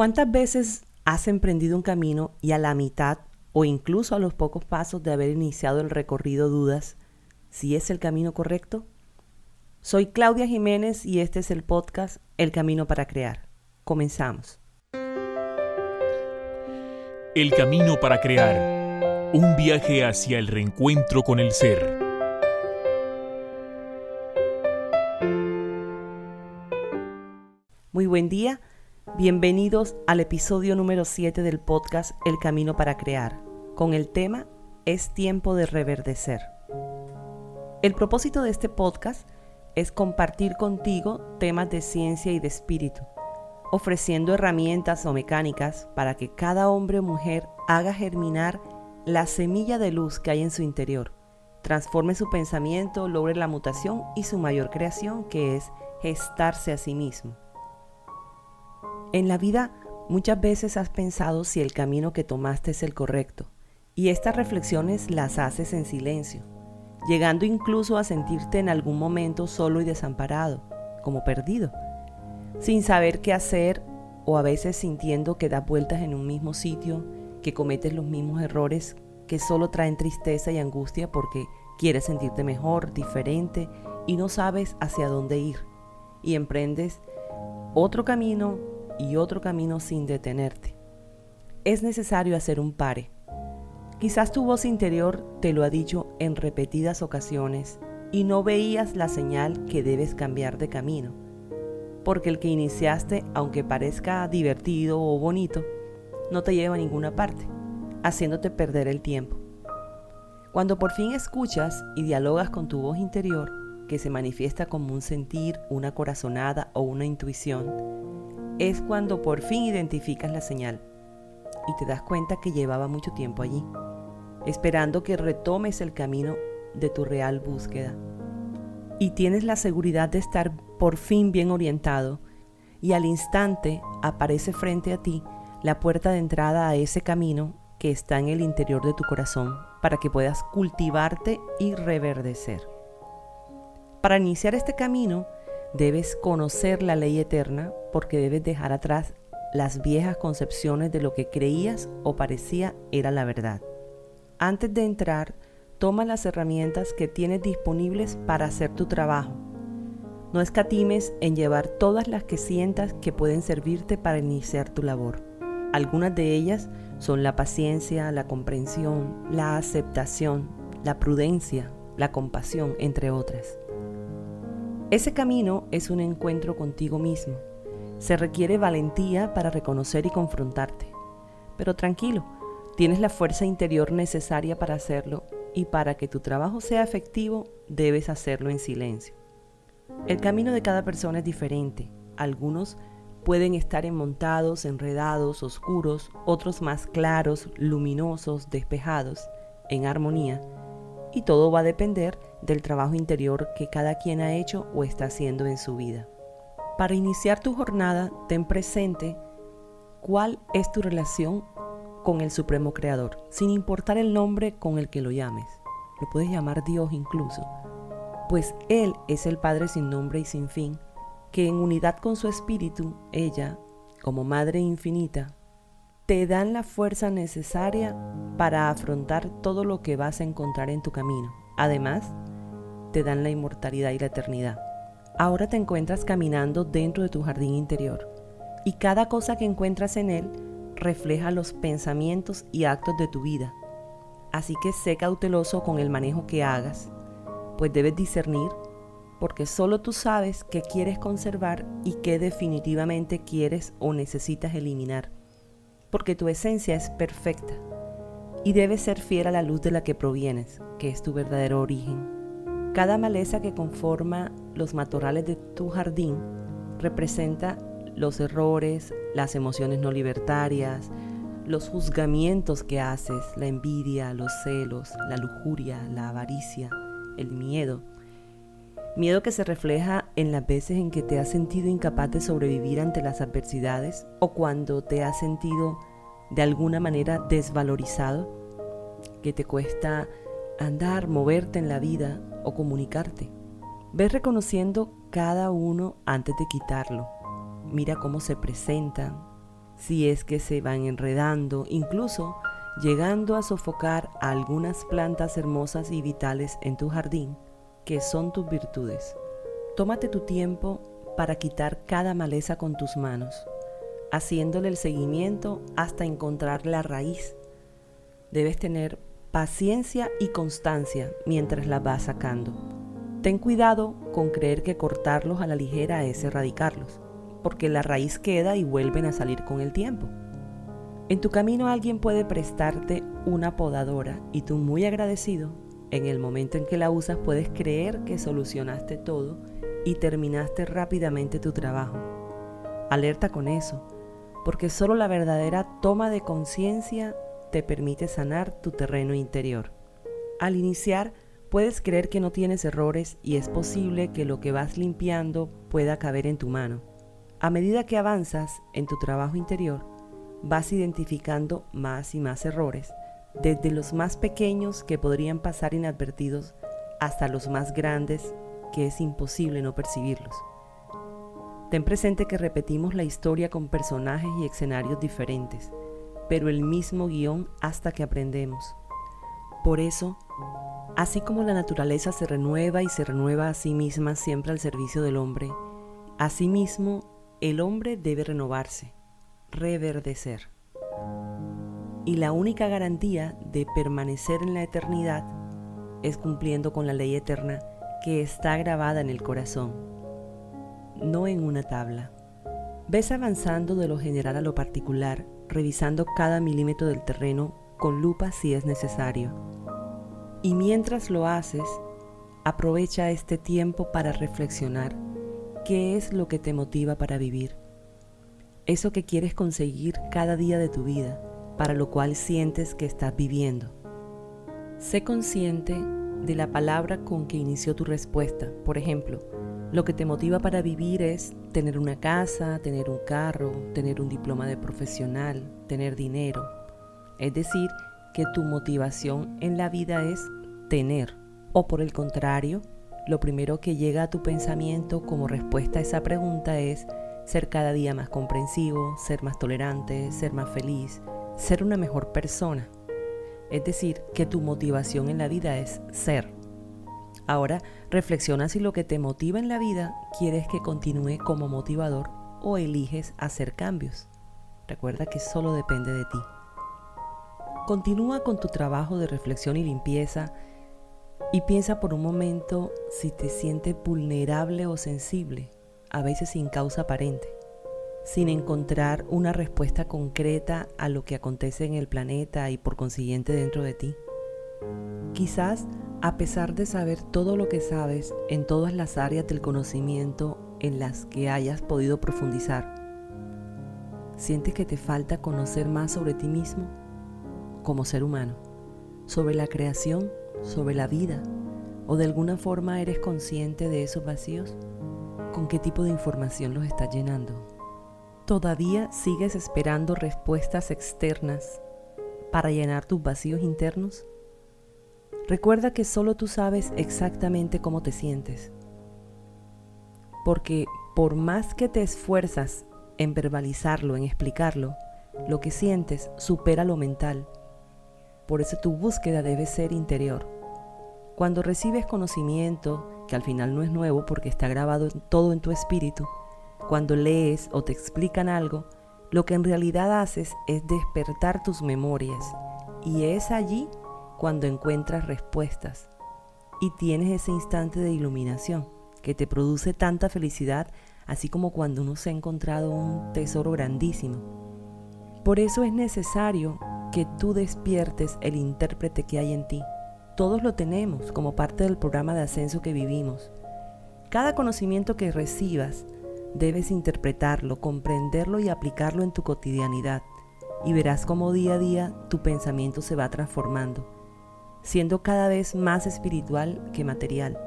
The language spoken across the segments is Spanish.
¿Cuántas veces has emprendido un camino y a la mitad o incluso a los pocos pasos de haber iniciado el recorrido dudas si es el camino correcto? Soy Claudia Jiménez y este es el podcast El Camino para Crear. Comenzamos. El Camino para Crear. Un viaje hacia el reencuentro con el ser. Muy buen día. Bienvenidos al episodio número 7 del podcast El Camino para Crear, con el tema Es tiempo de reverdecer. El propósito de este podcast es compartir contigo temas de ciencia y de espíritu, ofreciendo herramientas o mecánicas para que cada hombre o mujer haga germinar la semilla de luz que hay en su interior, transforme su pensamiento, logre la mutación y su mayor creación, que es gestarse a sí mismo. En la vida muchas veces has pensado si el camino que tomaste es el correcto, y estas reflexiones las haces en silencio, llegando incluso a sentirte en algún momento solo y desamparado, como perdido, sin saber qué hacer o a veces sintiendo que das vueltas en un mismo sitio, que cometes los mismos errores que solo traen tristeza y angustia porque quieres sentirte mejor, diferente y no sabes hacia dónde ir, y emprendes otro camino y otro camino sin detenerte. Es necesario hacer un pare. Quizás tu voz interior te lo ha dicho en repetidas ocasiones y no veías la señal que debes cambiar de camino, porque el que iniciaste, aunque parezca divertido o bonito, no te lleva a ninguna parte, haciéndote perder el tiempo. Cuando por fin escuchas y dialogas con tu voz interior, que se manifiesta como un sentir, una corazonada o una intuición, es cuando por fin identificas la señal y te das cuenta que llevaba mucho tiempo allí, esperando que retomes el camino de tu real búsqueda. Y tienes la seguridad de estar por fin bien orientado y al instante aparece frente a ti la puerta de entrada a ese camino que está en el interior de tu corazón para que puedas cultivarte y reverdecer. Para iniciar este camino, Debes conocer la ley eterna porque debes dejar atrás las viejas concepciones de lo que creías o parecía era la verdad. Antes de entrar, toma las herramientas que tienes disponibles para hacer tu trabajo. No escatimes en llevar todas las que sientas que pueden servirte para iniciar tu labor. Algunas de ellas son la paciencia, la comprensión, la aceptación, la prudencia, la compasión, entre otras. Ese camino es un encuentro contigo mismo. Se requiere valentía para reconocer y confrontarte. Pero tranquilo, tienes la fuerza interior necesaria para hacerlo y para que tu trabajo sea efectivo debes hacerlo en silencio. El camino de cada persona es diferente. Algunos pueden estar enmontados, enredados, oscuros, otros más claros, luminosos, despejados, en armonía y todo va a depender del trabajo interior que cada quien ha hecho o está haciendo en su vida. Para iniciar tu jornada, ten presente cuál es tu relación con el Supremo Creador, sin importar el nombre con el que lo llames. Lo puedes llamar Dios incluso, pues Él es el Padre sin nombre y sin fin, que en unidad con su Espíritu, ella, como Madre infinita, te dan la fuerza necesaria para afrontar todo lo que vas a encontrar en tu camino. Además, te dan la inmortalidad y la eternidad. Ahora te encuentras caminando dentro de tu jardín interior y cada cosa que encuentras en él refleja los pensamientos y actos de tu vida. Así que sé cauteloso con el manejo que hagas, pues debes discernir porque solo tú sabes qué quieres conservar y qué definitivamente quieres o necesitas eliminar porque tu esencia es perfecta y debes ser fiel a la luz de la que provienes, que es tu verdadero origen. Cada maleza que conforma los matorrales de tu jardín representa los errores, las emociones no libertarias, los juzgamientos que haces, la envidia, los celos, la lujuria, la avaricia, el miedo. Miedo que se refleja en las veces en que te has sentido incapaz de sobrevivir ante las adversidades o cuando te has sentido de alguna manera desvalorizado, que te cuesta andar, moverte en la vida o comunicarte. Ves reconociendo cada uno antes de quitarlo. Mira cómo se presentan, si es que se van enredando, incluso llegando a sofocar a algunas plantas hermosas y vitales en tu jardín, que son tus virtudes. Tómate tu tiempo para quitar cada maleza con tus manos, haciéndole el seguimiento hasta encontrar la raíz. Debes tener paciencia y constancia mientras la vas sacando. Ten cuidado con creer que cortarlos a la ligera es erradicarlos, porque la raíz queda y vuelven a salir con el tiempo. En tu camino alguien puede prestarte una podadora y tú muy agradecido, en el momento en que la usas puedes creer que solucionaste todo y terminaste rápidamente tu trabajo. Alerta con eso, porque solo la verdadera toma de conciencia te permite sanar tu terreno interior. Al iniciar, puedes creer que no tienes errores y es posible que lo que vas limpiando pueda caber en tu mano. A medida que avanzas en tu trabajo interior, vas identificando más y más errores, desde los más pequeños que podrían pasar inadvertidos hasta los más grandes que es imposible no percibirlos. Ten presente que repetimos la historia con personajes y escenarios diferentes, pero el mismo guion hasta que aprendemos. Por eso, así como la naturaleza se renueva y se renueva a sí misma siempre al servicio del hombre, asimismo el hombre debe renovarse reverdecer. Y la única garantía de permanecer en la eternidad es cumpliendo con la ley eterna que está grabada en el corazón, no en una tabla. Ves avanzando de lo general a lo particular, revisando cada milímetro del terreno con lupa si es necesario. Y mientras lo haces, aprovecha este tiempo para reflexionar qué es lo que te motiva para vivir eso que quieres conseguir cada día de tu vida, para lo cual sientes que estás viviendo. Sé consciente de la palabra con que inició tu respuesta. Por ejemplo, lo que te motiva para vivir es tener una casa, tener un carro, tener un diploma de profesional, tener dinero. Es decir, que tu motivación en la vida es tener. O por el contrario, lo primero que llega a tu pensamiento como respuesta a esa pregunta es ser cada día más comprensivo, ser más tolerante, ser más feliz, ser una mejor persona. Es decir, que tu motivación en la vida es ser. Ahora, reflexiona si lo que te motiva en la vida quieres que continúe como motivador o eliges hacer cambios. Recuerda que solo depende de ti. Continúa con tu trabajo de reflexión y limpieza y piensa por un momento si te sientes vulnerable o sensible a veces sin causa aparente, sin encontrar una respuesta concreta a lo que acontece en el planeta y por consiguiente dentro de ti. Quizás, a pesar de saber todo lo que sabes en todas las áreas del conocimiento en las que hayas podido profundizar, sientes que te falta conocer más sobre ti mismo como ser humano, sobre la creación, sobre la vida, o de alguna forma eres consciente de esos vacíos con qué tipo de información los estás llenando. ¿Todavía sigues esperando respuestas externas para llenar tus vacíos internos? Recuerda que solo tú sabes exactamente cómo te sientes. Porque por más que te esfuerzas en verbalizarlo, en explicarlo, lo que sientes supera lo mental. Por eso tu búsqueda debe ser interior. Cuando recibes conocimiento, que al final no es nuevo porque está grabado todo en tu espíritu, cuando lees o te explican algo, lo que en realidad haces es despertar tus memorias y es allí cuando encuentras respuestas y tienes ese instante de iluminación que te produce tanta felicidad, así como cuando uno se ha encontrado un tesoro grandísimo. Por eso es necesario que tú despiertes el intérprete que hay en ti todos lo tenemos como parte del programa de ascenso que vivimos. Cada conocimiento que recibas debes interpretarlo, comprenderlo y aplicarlo en tu cotidianidad y verás cómo día a día tu pensamiento se va transformando, siendo cada vez más espiritual que material,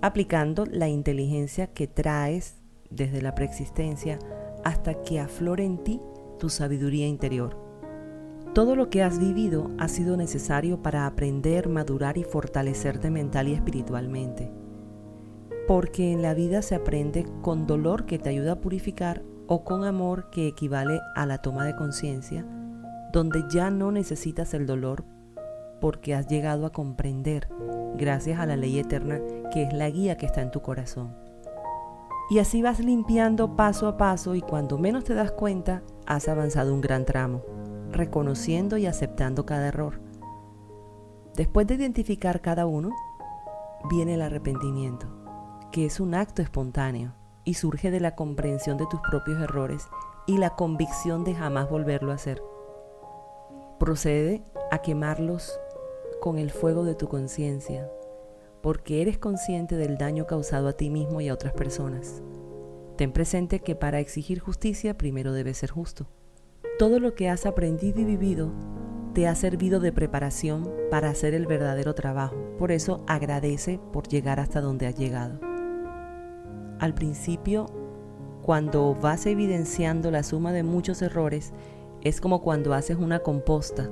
aplicando la inteligencia que traes desde la preexistencia hasta que aflore en ti tu sabiduría interior. Todo lo que has vivido ha sido necesario para aprender, madurar y fortalecerte mental y espiritualmente. Porque en la vida se aprende con dolor que te ayuda a purificar o con amor que equivale a la toma de conciencia, donde ya no necesitas el dolor porque has llegado a comprender, gracias a la ley eterna que es la guía que está en tu corazón. Y así vas limpiando paso a paso y cuando menos te das cuenta, has avanzado un gran tramo, reconociendo y aceptando cada error. Después de identificar cada uno, viene el arrepentimiento, que es un acto espontáneo y surge de la comprensión de tus propios errores y la convicción de jamás volverlo a hacer. Procede a quemarlos con el fuego de tu conciencia, porque eres consciente del daño causado a ti mismo y a otras personas. Ten presente que para exigir justicia primero debes ser justo. Todo lo que has aprendido y vivido te ha servido de preparación para hacer el verdadero trabajo. Por eso agradece por llegar hasta donde has llegado. Al principio, cuando vas evidenciando la suma de muchos errores, es como cuando haces una composta,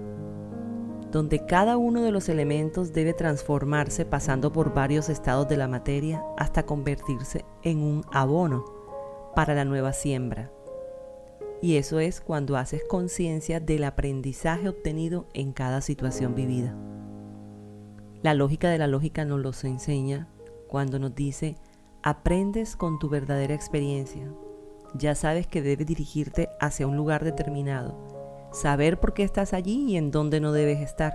donde cada uno de los elementos debe transformarse pasando por varios estados de la materia hasta convertirse en un abono para la nueva siembra. Y eso es cuando haces conciencia del aprendizaje obtenido en cada situación vivida. La lógica de la lógica nos lo enseña cuando nos dice, aprendes con tu verdadera experiencia. Ya sabes que debes dirigirte hacia un lugar determinado, saber por qué estás allí y en dónde no debes estar.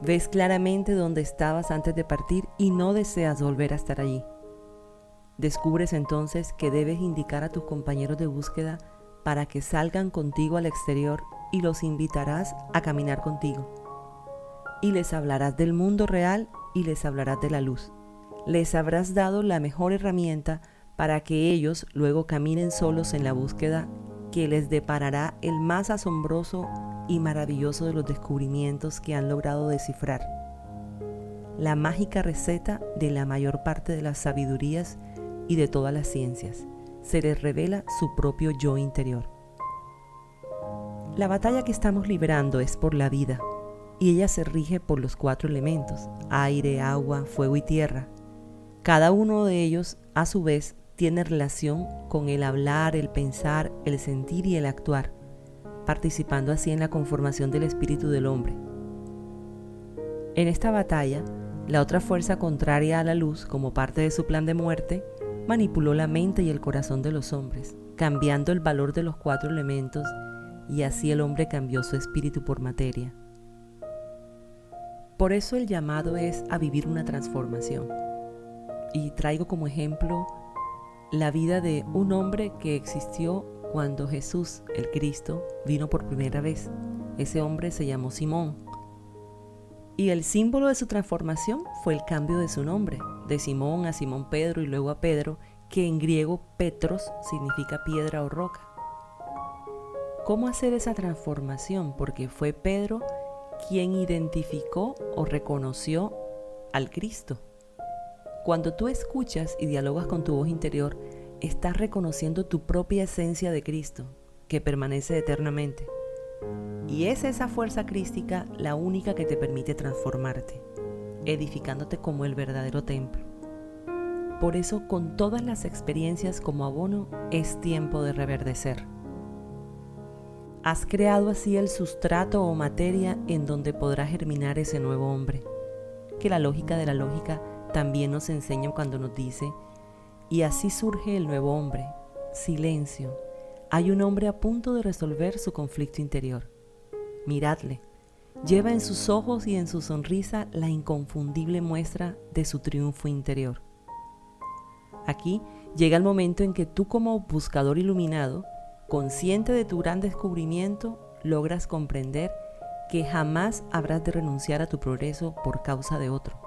Ves claramente dónde estabas antes de partir y no deseas volver a estar allí. Descubres entonces que debes indicar a tus compañeros de búsqueda para que salgan contigo al exterior y los invitarás a caminar contigo. Y les hablarás del mundo real y les hablarás de la luz les habrás dado la mejor herramienta para que ellos luego caminen solos en la búsqueda que les deparará el más asombroso y maravilloso de los descubrimientos que han logrado descifrar. La mágica receta de la mayor parte de las sabidurías y de todas las ciencias. Se les revela su propio yo interior. La batalla que estamos librando es por la vida, y ella se rige por los cuatro elementos, aire, agua, fuego y tierra, cada uno de ellos, a su vez, tiene relación con el hablar, el pensar, el sentir y el actuar, participando así en la conformación del espíritu del hombre. En esta batalla, la otra fuerza contraria a la luz, como parte de su plan de muerte, manipuló la mente y el corazón de los hombres, cambiando el valor de los cuatro elementos, y así el hombre cambió su espíritu por materia. Por eso el llamado es a vivir una transformación y traigo como ejemplo la vida de un hombre que existió cuando Jesús, el Cristo, vino por primera vez. Ese hombre se llamó Simón. Y el símbolo de su transformación fue el cambio de su nombre, de Simón a Simón Pedro y luego a Pedro, que en griego Petros significa piedra o roca. ¿Cómo hacer esa transformación? Porque fue Pedro quien identificó o reconoció al Cristo. Cuando tú escuchas y dialogas con tu voz interior, estás reconociendo tu propia esencia de Cristo, que permanece eternamente. Y es esa fuerza crística la única que te permite transformarte, edificándote como el verdadero templo. Por eso, con todas las experiencias como abono, es tiempo de reverdecer. Has creado así el sustrato o materia en donde podrá germinar ese nuevo hombre, que la lógica de la lógica también nos enseña cuando nos dice, y así surge el nuevo hombre, silencio. Hay un hombre a punto de resolver su conflicto interior. Miradle. Lleva en sus ojos y en su sonrisa la inconfundible muestra de su triunfo interior. Aquí llega el momento en que tú como buscador iluminado, consciente de tu gran descubrimiento, logras comprender que jamás habrás de renunciar a tu progreso por causa de otro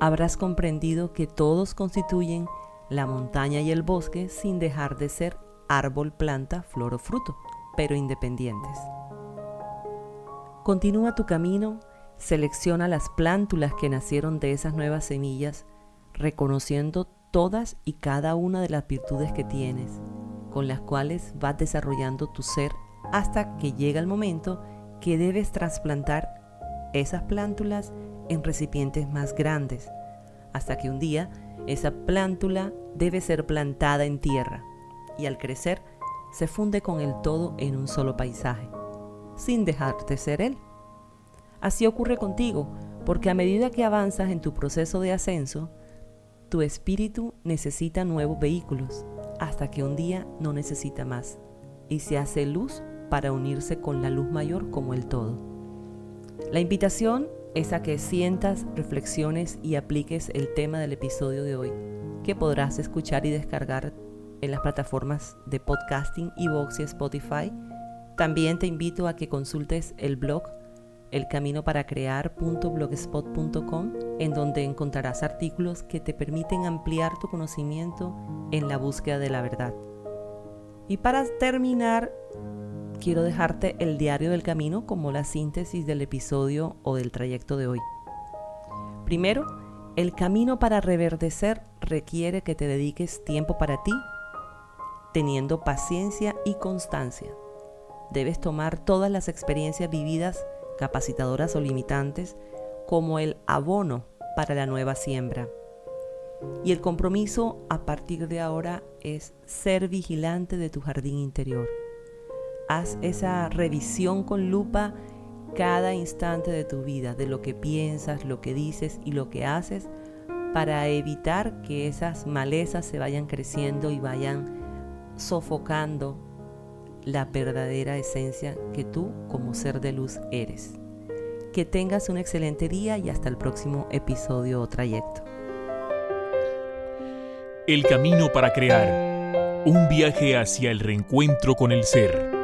habrás comprendido que todos constituyen la montaña y el bosque sin dejar de ser árbol, planta, flor o fruto, pero independientes. Continúa tu camino, selecciona las plántulas que nacieron de esas nuevas semillas, reconociendo todas y cada una de las virtudes que tienes, con las cuales vas desarrollando tu ser hasta que llega el momento que debes trasplantar esas plántulas en recipientes más grandes, hasta que un día esa plántula debe ser plantada en tierra y al crecer se funde con el todo en un solo paisaje, sin dejarte ser él. Así ocurre contigo, porque a medida que avanzas en tu proceso de ascenso, tu espíritu necesita nuevos vehículos, hasta que un día no necesita más, y se hace luz para unirse con la luz mayor como el todo. La invitación es a que sientas, reflexiones y apliques el tema del episodio de hoy, que podrás escuchar y descargar en las plataformas de podcasting, Evox y Spotify. También te invito a que consultes el blog elcaminoparacrear.blogspot.com en donde encontrarás artículos que te permiten ampliar tu conocimiento en la búsqueda de la verdad. Y para terminar, quiero dejarte el diario del camino como la síntesis del episodio o del trayecto de hoy. Primero, el camino para reverdecer requiere que te dediques tiempo para ti, teniendo paciencia y constancia. Debes tomar todas las experiencias vividas, capacitadoras o limitantes, como el abono para la nueva siembra. Y el compromiso a partir de ahora es ser vigilante de tu jardín interior haz esa revisión con lupa cada instante de tu vida, de lo que piensas, lo que dices y lo que haces, para evitar que esas malezas se vayan creciendo y vayan sofocando la verdadera esencia que tú como ser de luz eres. Que tengas un excelente día y hasta el próximo episodio o trayecto. El camino para crear. Un viaje hacia el reencuentro con el ser.